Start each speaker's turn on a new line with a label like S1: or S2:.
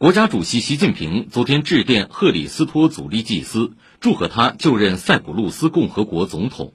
S1: 国家主席习近平昨天致电赫里斯托·祖利祭斯，祝贺他就任塞浦路斯共和国总统。